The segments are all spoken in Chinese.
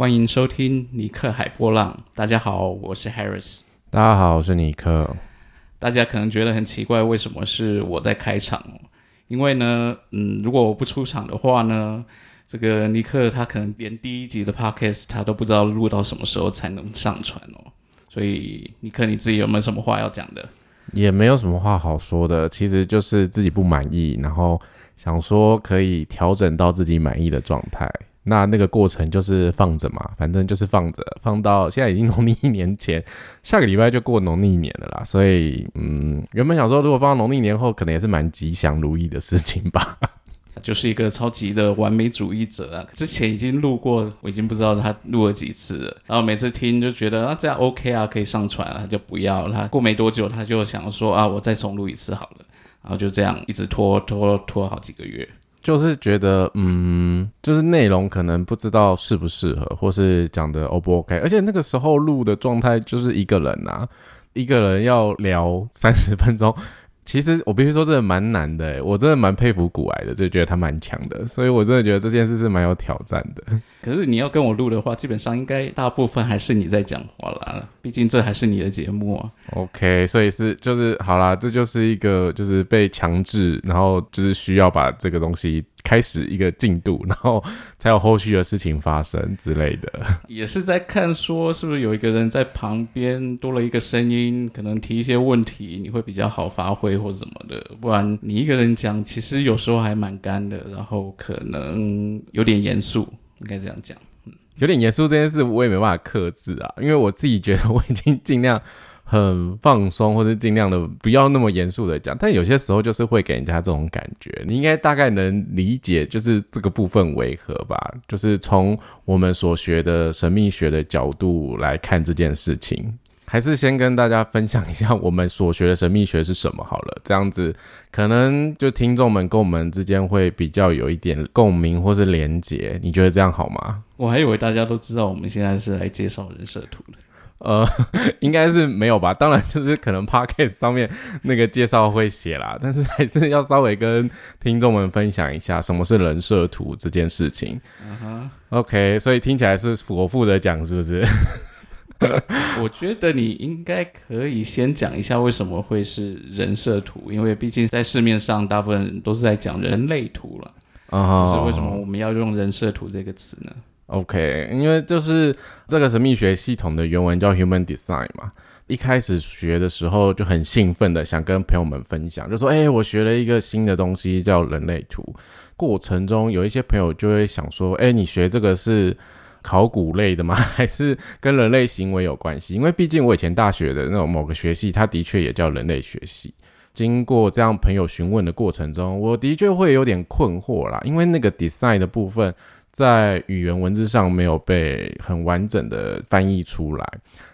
欢迎收听尼克海波浪。大家好，我是 Harris。大家好，我是尼克。大家可能觉得很奇怪，为什么是我在开场？因为呢，嗯，如果我不出场的话呢，这个尼克他可能连第一集的 Podcast 他都不知道录到什么时候才能上传哦。所以，尼克你自己有没有什么话要讲的？也没有什么话好说的，其实就是自己不满意，然后想说可以调整到自己满意的状态。那那个过程就是放着嘛，反正就是放着，放到现在已经农历一年前，下个礼拜就过农历年了啦。所以，嗯，原本想说如果放到农历年后，可能也是蛮吉祥如意的事情吧。就是一个超级的完美主义者啊！之前已经录过，我已经不知道他录了几次了。然后每次听就觉得啊，这样 OK 啊，可以上传了，就不要。他过没多久，他就想说啊，我再重录一次好了。然后就这样一直拖拖拖好几个月。就是觉得，嗯，就是内容可能不知道适不适合，或是讲的 O 不 OK，而且那个时候录的状态就是一个人啊，一个人要聊三十分钟。其实我必须说，真的蛮难的，我真的蛮佩服古癌的，就觉得他蛮强的，所以我真的觉得这件事是蛮有挑战的。可是你要跟我录的话，基本上应该大部分还是你在讲话啦，毕竟这还是你的节目啊。OK，所以是就是好啦，这就是一个就是被强制，然后就是需要把这个东西。开始一个进度，然后才有后续的事情发生之类的。也是在看说，是不是有一个人在旁边多了一个声音，可能提一些问题，你会比较好发挥或什么的。不然你一个人讲，其实有时候还蛮干的，然后可能有点严肃，应该这样讲。嗯，有点严肃这件事，我也没办法克制啊，因为我自己觉得我已经尽量。很放松，或者尽量的不要那么严肃的讲，但有些时候就是会给人家这种感觉。你应该大概能理解，就是这个部分为何吧？就是从我们所学的神秘学的角度来看这件事情，还是先跟大家分享一下我们所学的神秘学是什么好了。这样子可能就听众们跟我们之间会比较有一点共鸣或是连结。你觉得这样好吗？我还以为大家都知道我们现在是来介绍人设图的。呃，应该是没有吧？当然，就是可能 podcast 上面那个介绍会写啦，但是还是要稍微跟听众们分享一下什么是人设图这件事情。嗯哼，OK，所以听起来是我负责讲，是不是？我觉得你应该可以先讲一下为什么会是人设图，因为毕竟在市面上大部分都是在讲人类图了。啊，是为什么我们要用人设图这个词呢？OK，因为就是这个神秘学系统的原文叫 Human Design 嘛，一开始学的时候就很兴奋的想跟朋友们分享，就说：“哎，我学了一个新的东西叫人类图。”过程中有一些朋友就会想说：“哎，你学这个是考古类的吗？还是跟人类行为有关系？”因为毕竟我以前大学的那种某个学系，它的确也叫人类学系。经过这样朋友询问的过程中，我的确会有点困惑啦，因为那个 design 的部分。在语言文字上没有被很完整的翻译出来，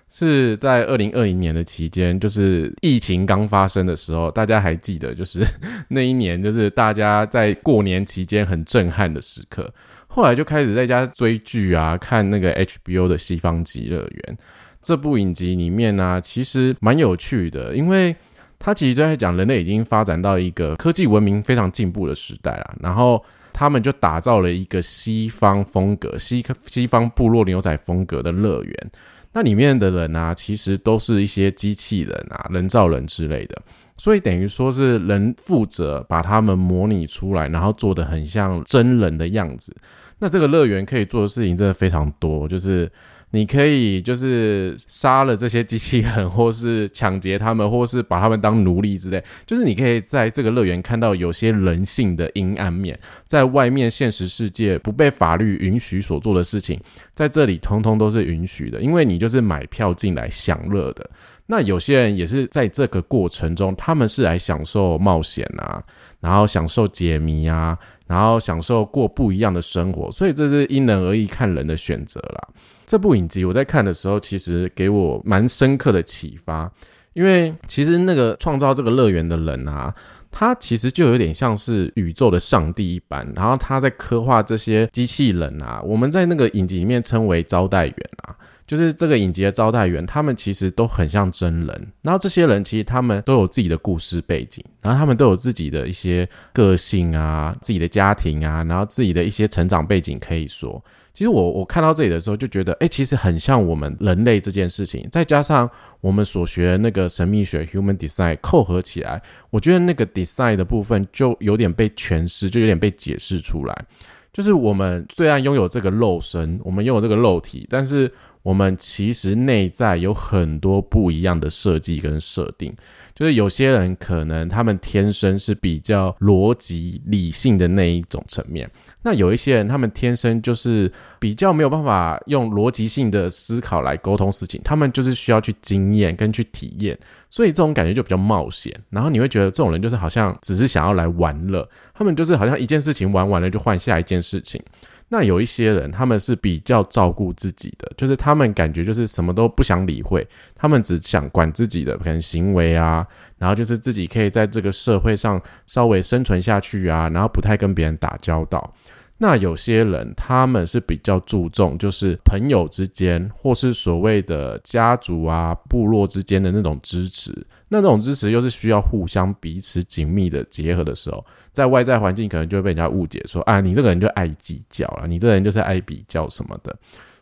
是在二零二零年的期间，就是疫情刚发生的时候，大家还记得，就是那一年，就是大家在过年期间很震撼的时刻。后来就开始在家追剧啊，看那个 HBO 的《西方极乐园》这部影集里面呢，其实蛮有趣的，因为它其实就在讲人类已经发展到一个科技文明非常进步的时代了，然后。他们就打造了一个西方风格、西西方部落牛仔风格的乐园。那里面的人啊，其实都是一些机器人啊、人造人之类的，所以等于说是人负责把他们模拟出来，然后做的很像真人的样子。那这个乐园可以做的事情真的非常多，就是。你可以就是杀了这些机器人，或是抢劫他们，或是把他们当奴隶之类。就是你可以在这个乐园看到有些人性的阴暗面，在外面现实世界不被法律允许所做的事情，在这里通通都是允许的，因为你就是买票进来享乐的。那有些人也是在这个过程中，他们是来享受冒险啊，然后享受解谜啊，然后享受过不一样的生活。所以这是因人而异，看人的选择啦。这部影集我在看的时候，其实给我蛮深刻的启发，因为其实那个创造这个乐园的人啊，他其实就有点像是宇宙的上帝一般，然后他在刻画这些机器人啊，我们在那个影集里面称为招待员啊，就是这个影集的招待员，他们其实都很像真人，然后这些人其实他们都有自己的故事背景，然后他们都有自己的一些个性啊，自己的家庭啊，然后自己的一些成长背景可以说。其实我我看到这里的时候就觉得，哎，其实很像我们人类这件事情，再加上我们所学的那个神秘学 human design 扣合起来，我觉得那个 design 的部分就有点被诠释，就有点被解释出来。就是我们虽然拥有这个肉身，我们拥有这个肉体，但是我们其实内在有很多不一样的设计跟设定。就是有些人可能他们天生是比较逻辑理性的那一种层面。那有一些人，他们天生就是比较没有办法用逻辑性的思考来沟通事情，他们就是需要去经验跟去体验，所以这种感觉就比较冒险。然后你会觉得这种人就是好像只是想要来玩乐，他们就是好像一件事情玩完了就换下一件事情。那有一些人，他们是比较照顾自己的，就是他们感觉就是什么都不想理会，他们只想管自己的可能行为啊，然后就是自己可以在这个社会上稍微生存下去啊，然后不太跟别人打交道。那有些人他们是比较注重，就是朋友之间或是所谓的家族啊、部落之间的那种支持。那这种支持又是需要互相彼此紧密的结合的时候，在外在环境可能就会被人家误解说啊，你这个人就爱计较了，你这个人就是爱比较什么的。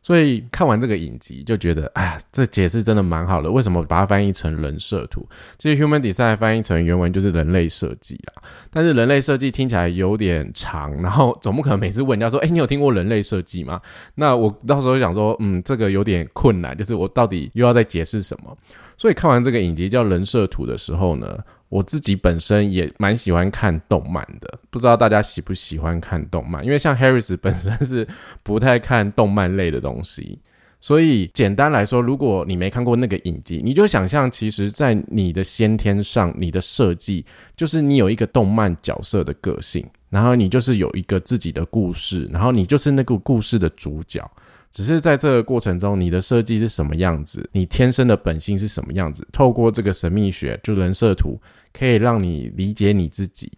所以看完这个影集就觉得，哎，这解释真的蛮好的。为什么把它翻译成人设图？其实 human design 翻译成原文就是人类设计啊。但是人类设计听起来有点长，然后总不可能每次问人家说，哎，你有听过人类设计吗？那我到时候想说，嗯，这个有点困难，就是我到底又要再解释什么？所以看完这个影集叫人设图的时候呢？我自己本身也蛮喜欢看动漫的，不知道大家喜不喜欢看动漫？因为像 Harris 本身是不太看动漫类的东西，所以简单来说，如果你没看过那个影集，你就想象，其实，在你的先天上，你的设计就是你有一个动漫角色的个性，然后你就是有一个自己的故事，然后你就是那个故事的主角。只是在这个过程中，你的设计是什么样子，你天生的本性是什么样子，透过这个神秘学，就人设图。可以让你理解你自己，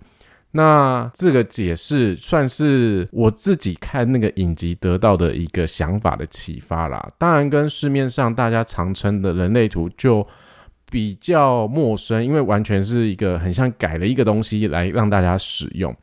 那这个解释算是我自己看那个影集得到的一个想法的启发啦。当然，跟市面上大家常称的人类图就比较陌生，因为完全是一个很像改了一个东西来让大家使用。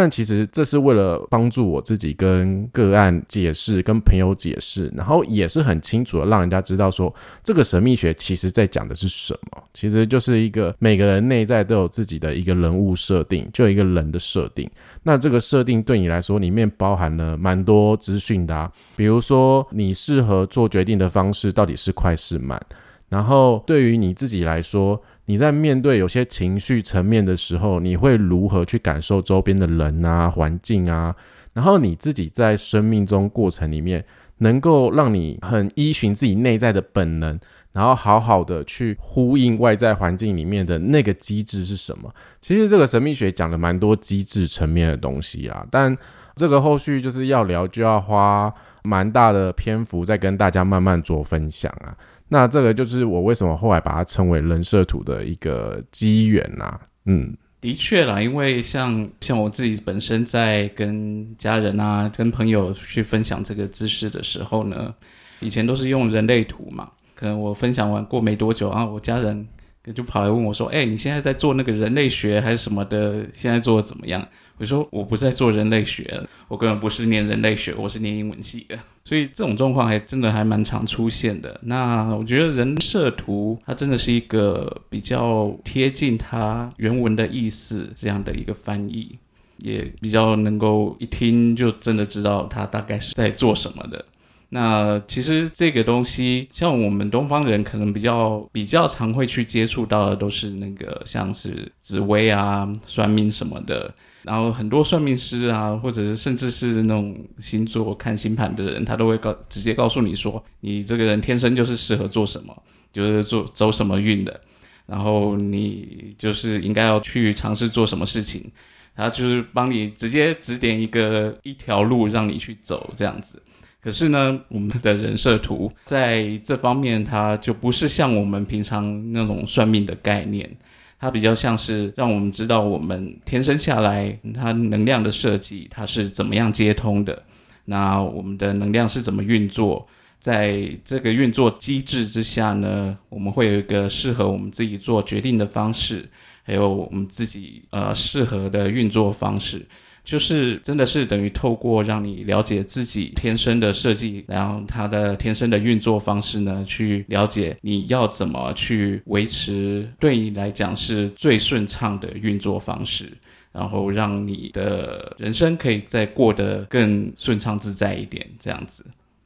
但其实这是为了帮助我自己跟个案解释，跟朋友解释，然后也是很清楚的让人家知道说，这个神秘学其实在讲的是什么。其实就是一个每个人内在都有自己的一个人物设定，就一个人的设定。那这个设定对你来说，里面包含了蛮多资讯的，比如说你适合做决定的方式到底是快是慢，然后对于你自己来说。你在面对有些情绪层面的时候，你会如何去感受周边的人啊、环境啊？然后你自己在生命中过程里面，能够让你很依循自己内在的本能，然后好好的去呼应外在环境里面的那个机制是什么？其实这个神秘学讲了蛮多机制层面的东西啊，但这个后续就是要聊，就要花蛮大的篇幅再跟大家慢慢做分享啊。那这个就是我为什么后来把它称为人设图的一个机缘呐。嗯，的确啦，因为像像我自己本身在跟家人啊、跟朋友去分享这个知识的时候呢，以前都是用人类图嘛。可能我分享完过没多久啊，我家人就跑来问我说：“哎，你现在在做那个人类学还是什么的？现在做的怎么样？”我说：“我不在做人类学，我根本不是念人类学，我是念英文系的。”所以这种状况还真的还蛮常出现的。那我觉得人设图它真的是一个比较贴近它原文的意思这样的一个翻译，也比较能够一听就真的知道它大概是在做什么的。那其实这个东西，像我们东方人可能比较比较常会去接触到的，都是那个像是紫薇啊、算命什么的。然后很多算命师啊，或者是甚至是那种星座看星盘的人，他都会告直接告诉你说，你这个人天生就是适合做什么，就是做走什么运的，然后你就是应该要去尝试做什么事情，他就是帮你直接指点一个一条路让你去走这样子。可是呢，我们的人设图 在这方面，它就不是像我们平常那种算命的概念。它比较像是让我们知道我们天生下来，它能量的设计它是怎么样接通的，那我们的能量是怎么运作，在这个运作机制之下呢，我们会有一个适合我们自己做决定的方式，还有我们自己呃适合的运作方式。就是真的是等于透过让你了解自己天生的设计，然后它的天生的运作方式呢，去了解你要怎么去维持对你来讲是最顺畅的运作方式，然后让你的人生可以再过得更顺畅自在一点，这样子。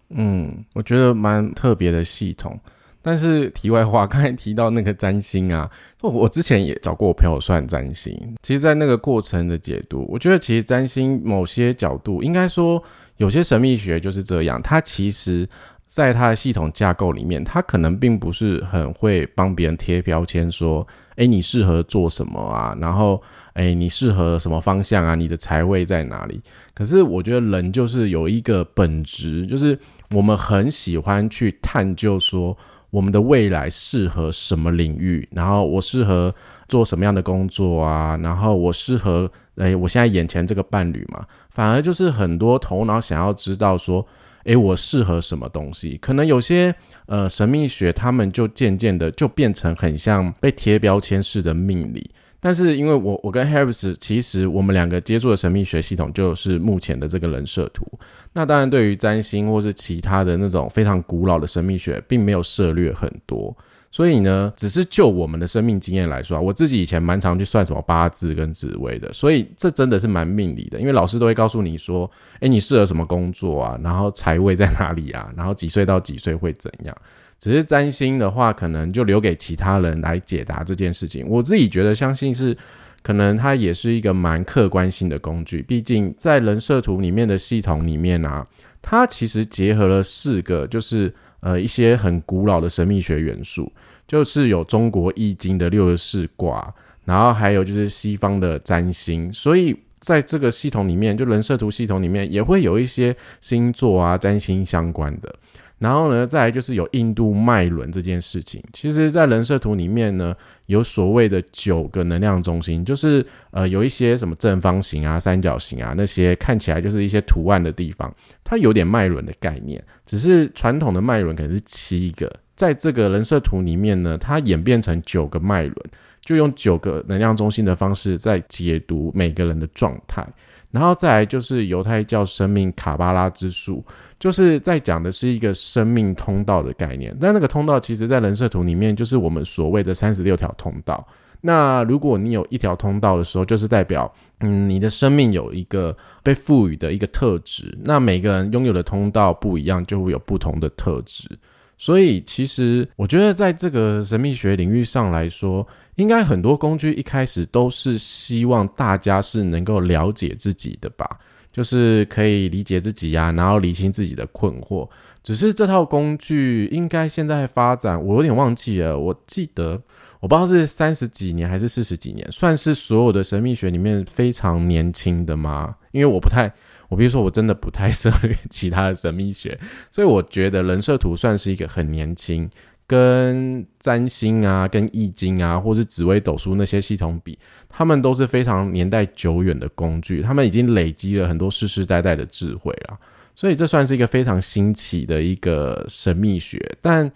嗯，我觉得蛮特别的系统。但是题外话，刚才提到那个占星啊，我之前也找过我朋友算占星。其实，在那个过程的解读，我觉得其实占星某些角度，应该说有些神秘学就是这样。它其实在它的系统架构里面，它可能并不是很会帮别人贴标签，说，哎，你适合做什么啊？然后，哎，你适合什么方向啊？你的财位在哪里？可是，我觉得人就是有一个本质，就是我们很喜欢去探究说。我们的未来适合什么领域？然后我适合做什么样的工作啊？然后我适合诶，我现在眼前这个伴侣嘛，反而就是很多头脑想要知道说，诶，我适合什么东西？可能有些呃神秘学，他们就渐渐的就变成很像被贴标签式的命理。但是因为我我跟 Harris 其实我们两个接触的神秘学系统就是目前的这个人设图。那当然对于占星或是其他的那种非常古老的神秘学，并没有涉略很多。所以呢，只是就我们的生命经验来说啊，我自己以前蛮常去算什么八字跟紫微的。所以这真的是蛮命理的，因为老师都会告诉你说，诶，你适合什么工作啊？然后财位在哪里啊？然后几岁到几岁会怎样？只是占星的话，可能就留给其他人来解答这件事情。我自己觉得，相信是可能它也是一个蛮客观性的工具。毕竟在人设图里面的系统里面啊，它其实结合了四个，就是呃一些很古老的神秘学元素，就是有中国易经的六十四卦，然后还有就是西方的占星。所以在这个系统里面，就人设图系统里面也会有一些星座啊、占星相关的。然后呢，再来就是有印度脉轮这件事情。其实，在人设图里面呢，有所谓的九个能量中心，就是呃，有一些什么正方形啊、三角形啊那些看起来就是一些图案的地方，它有点脉轮的概念。只是传统的脉轮可能是七个，在这个人设图里面呢，它演变成九个脉轮，就用九个能量中心的方式在解读每个人的状态。然后再来就是犹太教生命卡巴拉之术，就是在讲的是一个生命通道的概念。但那个通道其实，在人设图里面就是我们所谓的三十六条通道。那如果你有一条通道的时候，就是代表，嗯，你的生命有一个被赋予的一个特质。那每个人拥有的通道不一样，就会有不同的特质。所以，其实我觉得在这个神秘学领域上来说，应该很多工具一开始都是希望大家是能够了解自己的吧，就是可以理解自己呀，然后理清自己的困惑。只是这套工具应该现在发展，我有点忘记了。我记得我不知道是三十几年还是四十几年，算是所有的神秘学里面非常年轻的吗？因为我不太，我比如说我真的不太 涉猎其他的神秘学，所以我觉得人设图算是一个很年轻。跟占星啊、跟易经啊，或是紫微斗数那些系统比，他们都是非常年代久远的工具，他们已经累积了很多世世代代的智慧了，所以这算是一个非常新奇的一个神秘学。但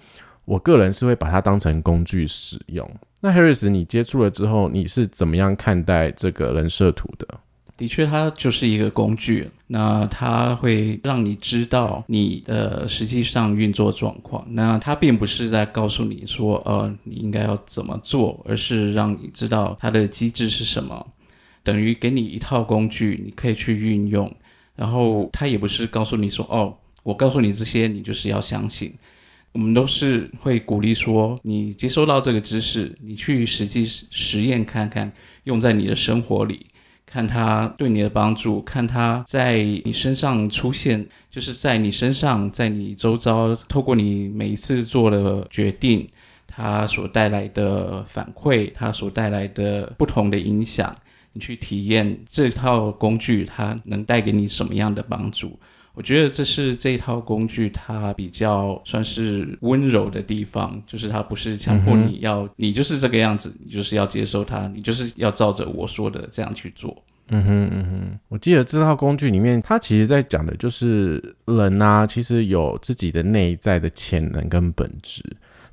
我个人是会把它当成工具使用。那 Harris，你接触了之后，你是怎么样看待这个人设图的？的确，它就是一个工具。那它会让你知道你的实际上运作状况。那它并不是在告诉你说，呃，你应该要怎么做，而是让你知道它的机制是什么。等于给你一套工具，你可以去运用。然后它也不是告诉你说，哦，我告诉你这些，你就是要相信。我们都是会鼓励说，你接收到这个知识，你去实际实验看看，用在你的生活里。看他对你的帮助，看他在你身上出现，就是在你身上，在你周遭，透过你每一次做的决定，他所带来的反馈，他所带来的不同的影响，你去体验这套工具，它能带给你什么样的帮助？我觉得这是这套工具它比较算是温柔的地方，就是它不是强迫你要你就是这个样子，你就是要接受它，你就是要照着我说的这样去做。嗯哼嗯哼，我记得这套工具里面，它其实在讲的就是人啊，其实有自己的内在的潜能跟本质，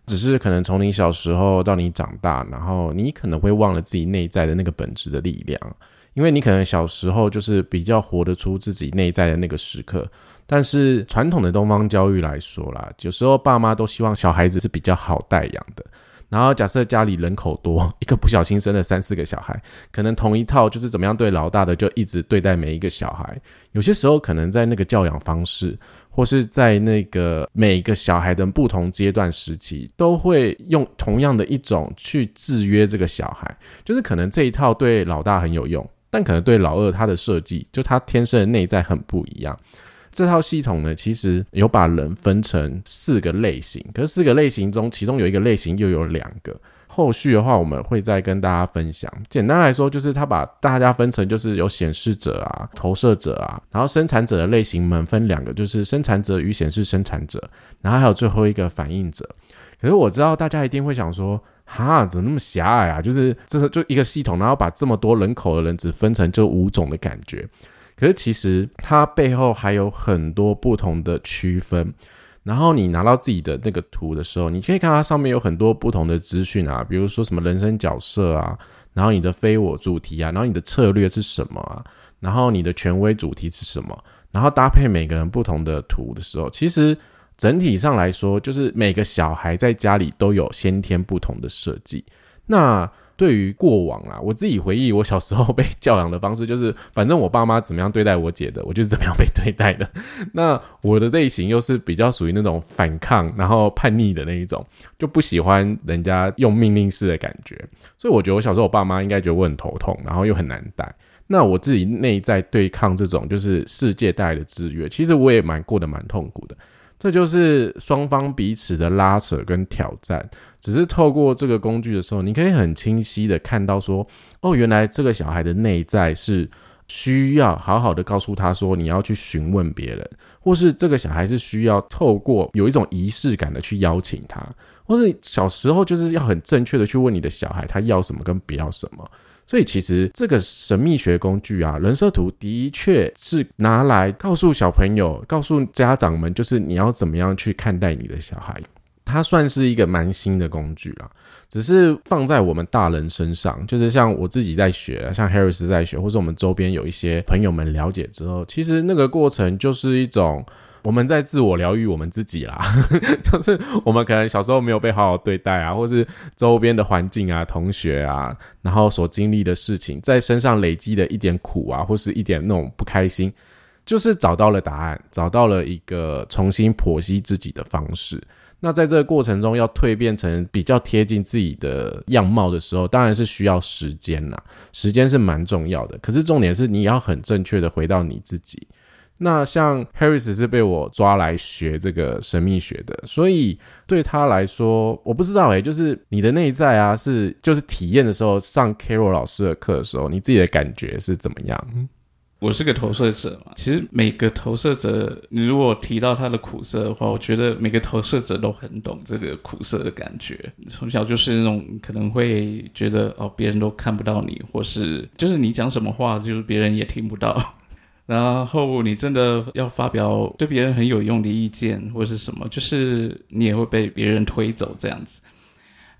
只是可能从你小时候到你长大，然后你可能会忘了自己内在的那个本质的力量。因为你可能小时候就是比较活得出自己内在的那个时刻。但是传统的东方教育来说啦，有时候爸妈都希望小孩子是比较好带养的。然后假设家里人口多，一个不小心生了三四个小孩，可能同一套就是怎么样对老大的，就一直对待每一个小孩。有些时候可能在那个教养方式，或是在那个每一个小孩的不同阶段时期，都会用同样的一种去制约这个小孩。就是可能这一套对老大很有用，但可能对老二他的设计，就他天生的内在很不一样。这套系统呢，其实有把人分成四个类型，可是四个类型中，其中有一个类型又有两个。后续的话，我们会再跟大家分享。简单来说，就是他把大家分成就是有显示者啊、投射者啊，然后生产者的类型们分两个，就是生产者与显示生产者，然后还有最后一个反应者。可是我知道大家一定会想说，哈，怎么那么狭隘啊？就是这就一个系统，然后把这么多人口的人只分成这五种的感觉。可是其实它背后还有很多不同的区分，然后你拿到自己的那个图的时候，你可以看它上面有很多不同的资讯啊，比如说什么人生角色啊，然后你的非我主题啊，然后你的策略是什么啊，然后你的权威主题是什么，然后搭配每个人不同的图的时候，其实整体上来说，就是每个小孩在家里都有先天不同的设计，那。对于过往啊，我自己回忆我小时候 被教养的方式，就是反正我爸妈怎么样对待我姐的，我就是怎么样被对待的。那我的类型又是比较属于那种反抗然后叛逆的那一种，就不喜欢人家用命令式的感觉。所以我觉得我小时候我爸妈应该觉得我很头痛，然后又很难带。那我自己内在对抗这种就是世界带来的制约，其实我也蛮过得蛮痛苦的。这就是双方彼此的拉扯跟挑战。只是透过这个工具的时候，你可以很清晰的看到说，哦，原来这个小孩的内在是需要好好的告诉他说，你要去询问别人，或是这个小孩是需要透过有一种仪式感的去邀请他，或是小时候就是要很正确的去问你的小孩他要什么跟不要什么。所以其实这个神秘学工具啊，人设图的确是拿来告诉小朋友、告诉家长们，就是你要怎么样去看待你的小孩。它算是一个蛮新的工具啦，只是放在我们大人身上，就是像我自己在学，像 Harris 在学，或者我们周边有一些朋友们了解之后，其实那个过程就是一种我们在自我疗愈我们自己啦，就是我们可能小时候没有被好好对待啊，或是周边的环境啊、同学啊，然后所经历的事情，在身上累积的一点苦啊，或是一点那种不开心，就是找到了答案，找到了一个重新剖析自己的方式。那在这个过程中，要蜕变成比较贴近自己的样貌的时候，当然是需要时间啦。时间是蛮重要的，可是重点是你要很正确的回到你自己。那像 Harris 是被我抓来学这个神秘学的，所以对他来说，我不知道诶，就是你的内在啊，是就是体验的时候，上 Carol 老师的课的时候，你自己的感觉是怎么样？我是个投射者嘛，其实每个投射者，你如果提到他的苦涩的话，我觉得每个投射者都很懂这个苦涩的感觉。从小就是那种可能会觉得哦，别人都看不到你，或是就是你讲什么话，就是别人也听不到。然后你真的要发表对别人很有用的意见或是什么，就是你也会被别人推走这样子。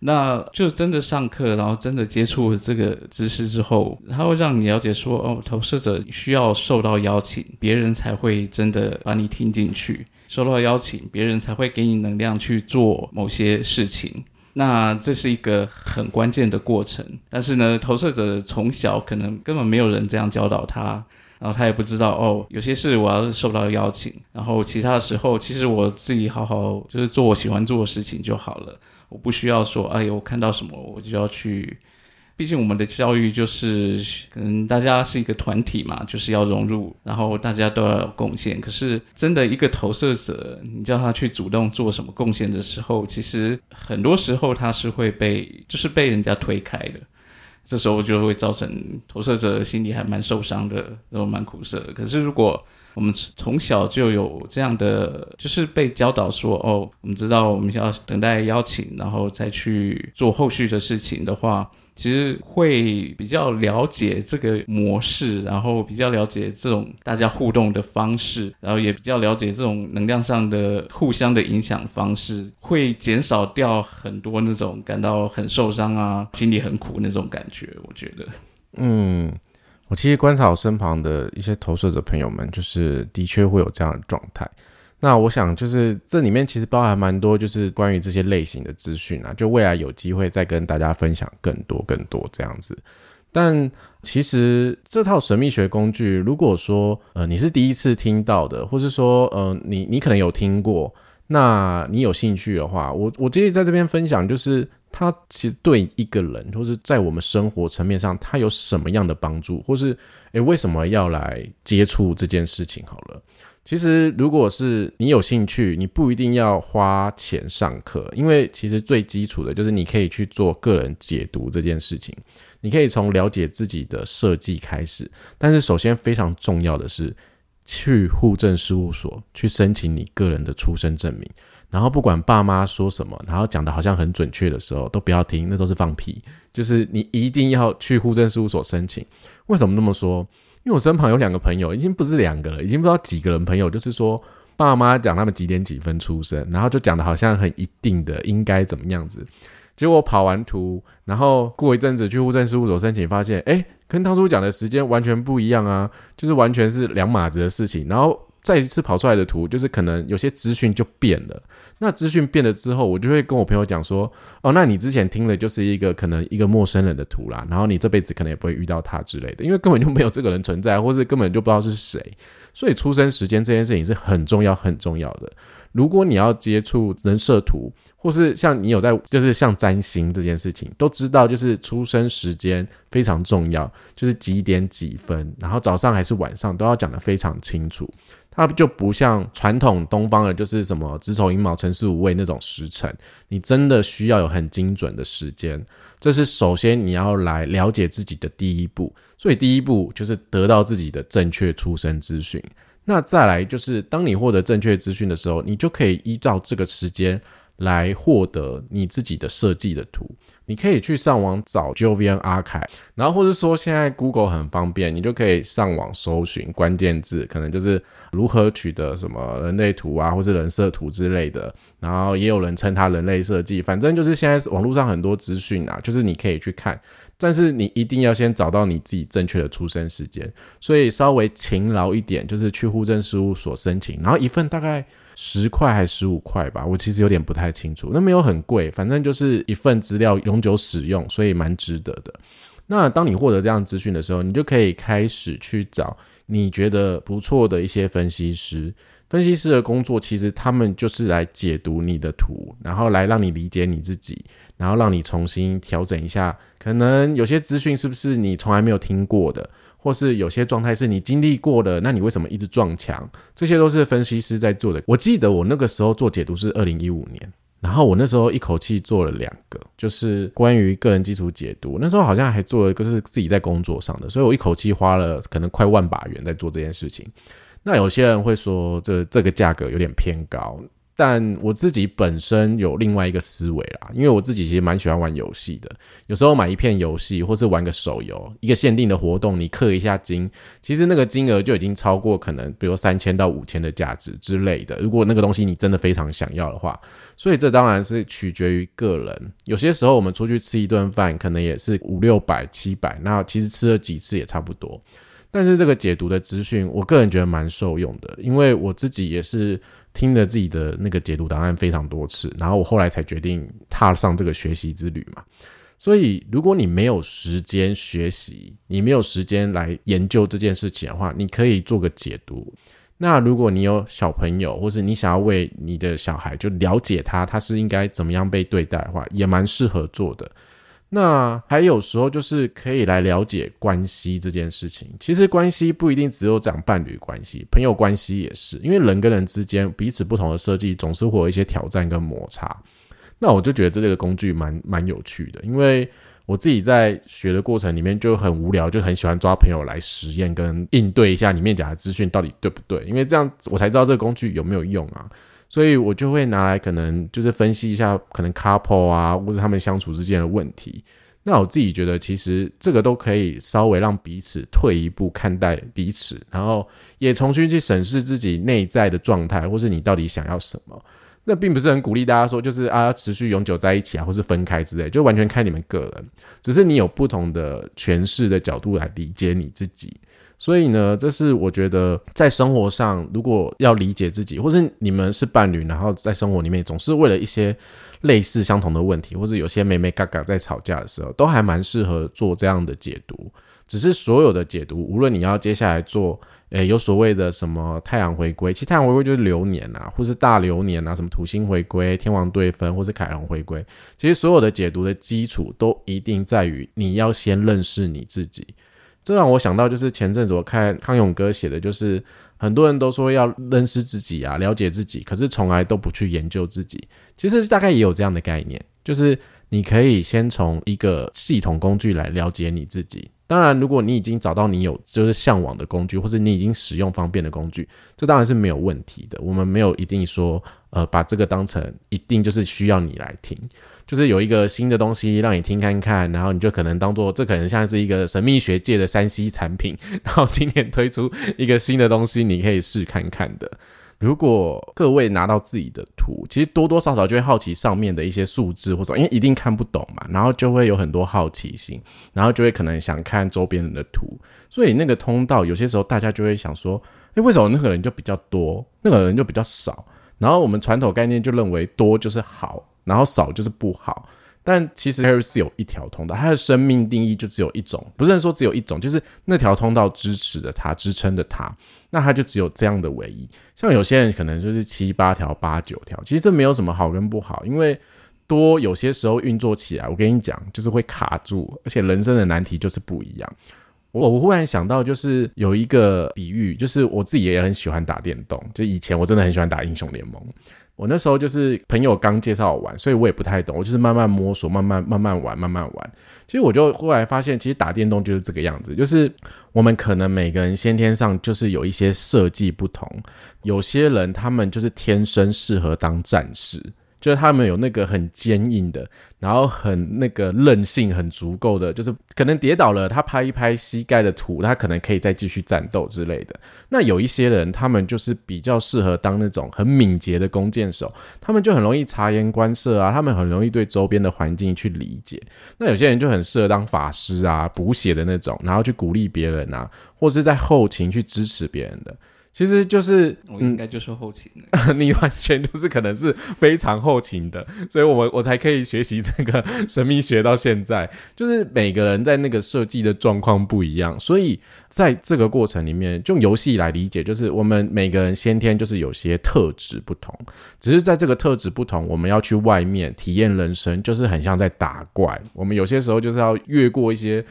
那就真的上课，然后真的接触这个知识之后，他会让你了解说，哦，投射者需要受到邀请，别人才会真的把你听进去；受到邀请，别人才会给你能量去做某些事情。那这是一个很关键的过程。但是呢，投射者从小可能根本没有人这样教导他，然后他也不知道哦，有些事我要是受到邀请，然后其他的时候，其实我自己好好就是做我喜欢做的事情就好了。我不需要说，哎呦，我看到什么我就要去。毕竟我们的教育就是，可能大家是一个团体嘛，就是要融入，然后大家都要有贡献。可是真的一个投射者，你叫他去主动做什么贡献的时候，其实很多时候他是会被，就是被人家推开的。这时候就会造成投射者心里还蛮受伤的，然后蛮苦涩。可是如果我们从小就有这样的，就是被教导说，哦，我们知道我们要等待邀请，然后再去做后续的事情的话，其实会比较了解这个模式，然后比较了解这种大家互动的方式，然后也比较了解这种能量上的互相的影响方式，会减少掉很多那种感到很受伤啊、心里很苦那种感觉。我觉得，嗯。我其实观察我身旁的一些投射者朋友们，就是的确会有这样的状态。那我想，就是这里面其实包含蛮多，就是关于这些类型的资讯啊，就未来有机会再跟大家分享更多更多这样子。但其实这套神秘学工具，如果说呃你是第一次听到的，或是说呃你你可能有听过，那你有兴趣的话，我我建议在这边分享，就是它其实对一个人，或是在我们生活层面上，它有什么样的帮助，或是诶为什么要来接触这件事情？好了。其实，如果是你有兴趣，你不一定要花钱上课，因为其实最基础的就是你可以去做个人解读这件事情。你可以从了解自己的设计开始，但是首先非常重要的是去户政事务所去申请你个人的出生证明。然后不管爸妈说什么，然后讲的好像很准确的时候，都不要听，那都是放屁。就是你一定要去户政事务所申请。为什么那么说？因为我身旁有两个朋友，已经不是两个了，已经不知道几个人朋友，就是说爸妈讲他们几点几分出生，然后就讲的好像很一定的应该怎么样子，结果跑完图，然后过一阵子去户政事务所申请，发现哎，跟当初讲的时间完全不一样啊，就是完全是两码子的事情，然后。再一次跑出来的图，就是可能有些资讯就变了。那资讯变了之后，我就会跟我朋友讲说：“哦，那你之前听的就是一个可能一个陌生人的图啦，然后你这辈子可能也不会遇到他之类的，因为根本就没有这个人存在，或是根本就不知道是谁。所以出生时间这件事情是很重要、很重要的。如果你要接触人设图，或是像你有在，就是像占星这件事情，都知道就是出生时间非常重要，就是几点几分，然后早上还是晚上都要讲得非常清楚。”它就不像传统东方的，就是什么子丑寅卯辰巳午未那种时辰，你真的需要有很精准的时间。这是首先你要来了解自己的第一步，所以第一步就是得到自己的正确出生资讯。那再来就是当你获得正确资讯的时候，你就可以依照这个时间来获得你自己的设计的图。你可以去上网找 Jovian 阿凯然后或者说现在 Google 很方便，你就可以上网搜寻关键字，可能就是如何取得什么人类图啊，或是人设图之类的。然后也有人称它人类设计，反正就是现在网络上很多资讯啊，就是你可以去看，但是你一定要先找到你自己正确的出生时间，所以稍微勤劳一点，就是去户政事务所申请，然后一份大概。十块还是十五块吧，我其实有点不太清楚。那没有很贵，反正就是一份资料永久使用，所以蛮值得的。那当你获得这样资讯的时候，你就可以开始去找你觉得不错的一些分析师。分析师的工作其实他们就是来解读你的图，然后来让你理解你自己，然后让你重新调整一下。可能有些资讯是不是你从来没有听过的？或是有些状态是你经历过的，那你为什么一直撞墙？这些都是分析师在做的。我记得我那个时候做解读是二零一五年，然后我那时候一口气做了两个，就是关于个人基础解读。那时候好像还做了一个是自己在工作上的，所以我一口气花了可能快万把元在做这件事情。那有些人会说，这这个价格有点偏高。但我自己本身有另外一个思维啦，因为我自己其实蛮喜欢玩游戏的。有时候买一片游戏，或是玩个手游，一个限定的活动，你氪一下金，其实那个金额就已经超过可能，比如三千到五千的价值之类的。如果那个东西你真的非常想要的话，所以这当然是取决于个人。有些时候我们出去吃一顿饭，可能也是五六百、七百，那其实吃了几次也差不多。但是这个解读的资讯，我个人觉得蛮受用的，因为我自己也是。听着自己的那个解读答案非常多次，然后我后来才决定踏上这个学习之旅嘛。所以，如果你没有时间学习，你没有时间来研究这件事情的话，你可以做个解读。那如果你有小朋友，或是你想要为你的小孩就了解他，他是应该怎么样被对待的话，也蛮适合做的。那还有时候就是可以来了解关系这件事情。其实关系不一定只有讲伴侣关系，朋友关系也是。因为人跟人之间彼此不同的设计，总是会有一些挑战跟摩擦。那我就觉得这个工具蛮蛮有趣的，因为我自己在学的过程里面就很无聊，就很喜欢抓朋友来实验跟应对一下里面讲的资讯到底对不对，因为这样我才知道这个工具有没有用啊。所以我就会拿来，可能就是分析一下，可能 couple 啊，或者他们相处之间的问题。那我自己觉得，其实这个都可以稍微让彼此退一步看待彼此，然后也重新去审视自己内在的状态，或是你到底想要什么。那并不是很鼓励大家说，就是啊持续永久在一起啊，或是分开之类，就完全看你们个人。只是你有不同的诠释的角度来理解你自己。所以呢，这是我觉得在生活上，如果要理解自己，或是你们是伴侣，然后在生活里面总是为了一些类似相同的问题，或者有些妹妹嘎嘎在吵架的时候，都还蛮适合做这样的解读。只是所有的解读，无论你要接下来做，诶，有所谓的什么太阳回归，其实太阳回归就是流年啊，或是大流年啊，什么土星回归、天王对分，或是凯龙回归，其实所有的解读的基础都一定在于你要先认识你自己。这让我想到，就是前阵子我看康永哥写的，就是很多人都说要认识自己啊，了解自己，可是从来都不去研究自己。其实大概也有这样的概念，就是你可以先从一个系统工具来了解你自己。当然，如果你已经找到你有就是向往的工具，或是你已经使用方便的工具，这当然是没有问题的。我们没有一定说，呃，把这个当成一定就是需要你来听。就是有一个新的东西让你听看看，然后你就可能当做这可能像是一个神秘学界的三 C 产品，然后今年推出一个新的东西，你可以试看看的。如果各位拿到自己的图，其实多多少少就会好奇上面的一些数字，或者因为一定看不懂嘛，然后就会有很多好奇心，然后就会可能想看周边人的图，所以那个通道有些时候大家就会想说，诶，为什么那个人就比较多，那个人就比较少？然后我们传统概念就认为多就是好。然后少就是不好，但其实 Harry 是有一条通道，他的生命定义就只有一种，不是说只有一种，就是那条通道支持着他，支撑着他，那他就只有这样的唯一。像有些人可能就是七八条、八九条，其实这没有什么好跟不好，因为多有些时候运作起来，我跟你讲，就是会卡住，而且人生的难题就是不一样。我我忽然想到，就是有一个比喻，就是我自己也很喜欢打电动，就以前我真的很喜欢打英雄联盟。我那时候就是朋友刚介绍我玩，所以我也不太懂，我就是慢慢摸索，慢慢慢慢玩，慢慢玩。其实我就后来发现，其实打电动就是这个样子，就是我们可能每个人先天上就是有一些设计不同，有些人他们就是天生适合当战士。就是他们有那个很坚硬的，然后很那个韧性很足够的，就是可能跌倒了，他拍一拍膝盖的土，他可能可以再继续战斗之类的。那有一些人，他们就是比较适合当那种很敏捷的弓箭手，他们就很容易察言观色啊，他们很容易对周边的环境去理解。那有些人就很适合当法师啊，补血的那种，然后去鼓励别人啊，或是在后勤去支持别人的。其实就是我应该就是后勤的，你完全就是可能是非常后勤的，所以我我才可以学习这个 神秘学到现在。就是每个人在那个设计的状况不一样，所以在这个过程里面，用游戏来理解，就是我们每个人先天就是有些特质不同，只是在这个特质不同，我们要去外面体验人生，就是很像在打怪。我们有些时候就是要越过一些。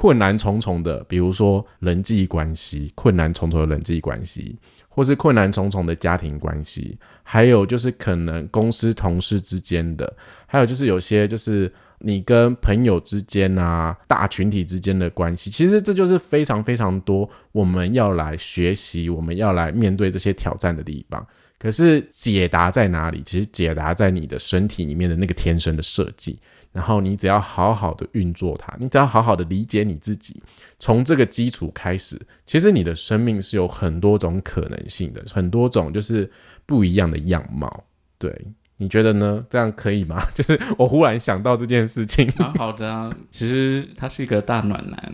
困难重重的，比如说人际关系，困难重重的人际关系，或是困难重重的家庭关系，还有就是可能公司同事之间的，还有就是有些就是你跟朋友之间啊，大群体之间的关系，其实这就是非常非常多我们要来学习，我们要来面对这些挑战的地方。可是解答在哪里？其实解答在你的身体里面的那个天生的设计。然后你只要好好的运作它，你只要好好的理解你自己，从这个基础开始，其实你的生命是有很多种可能性的，很多种就是不一样的样貌，对。你觉得呢？这样可以吗？就是我忽然想到这件事情。蛮好的啊，其实他是一个大暖男，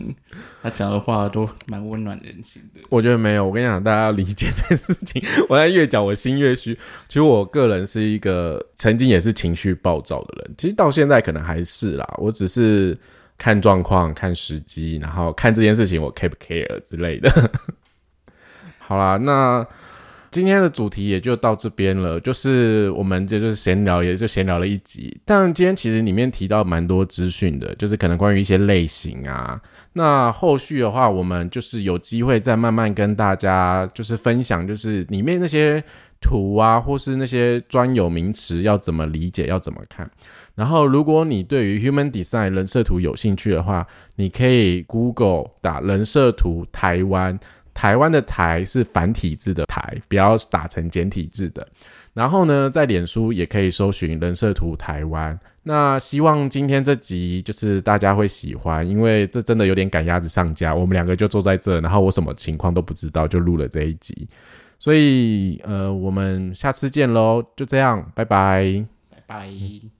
他讲的话都蛮温暖人心的。我觉得没有，我跟你讲，大家要理解这件事情。我在越讲，我心越虚。其实我个人是一个曾经也是情绪暴躁的人，其实到现在可能还是啦。我只是看状况、看时机，然后看这件事情我 care 不 care 之类的。好啦，那。今天的主题也就到这边了，就是我们这就是闲聊，也就闲聊了一集。但今天其实里面提到蛮多资讯的，就是可能关于一些类型啊。那后续的话，我们就是有机会再慢慢跟大家就是分享，就是里面那些图啊，或是那些专有名词要怎么理解，要怎么看。然后，如果你对于 Human Design 人设图有兴趣的话，你可以 Google 打人设图台湾。台湾的台是繁体字的台，不要打成简体字的。然后呢，在脸书也可以搜寻人设图台湾。那希望今天这集就是大家会喜欢，因为这真的有点赶鸭子上架。我们两个就坐在这，然后我什么情况都不知道，就录了这一集。所以呃，我们下次见喽，就这样，拜拜。拜拜。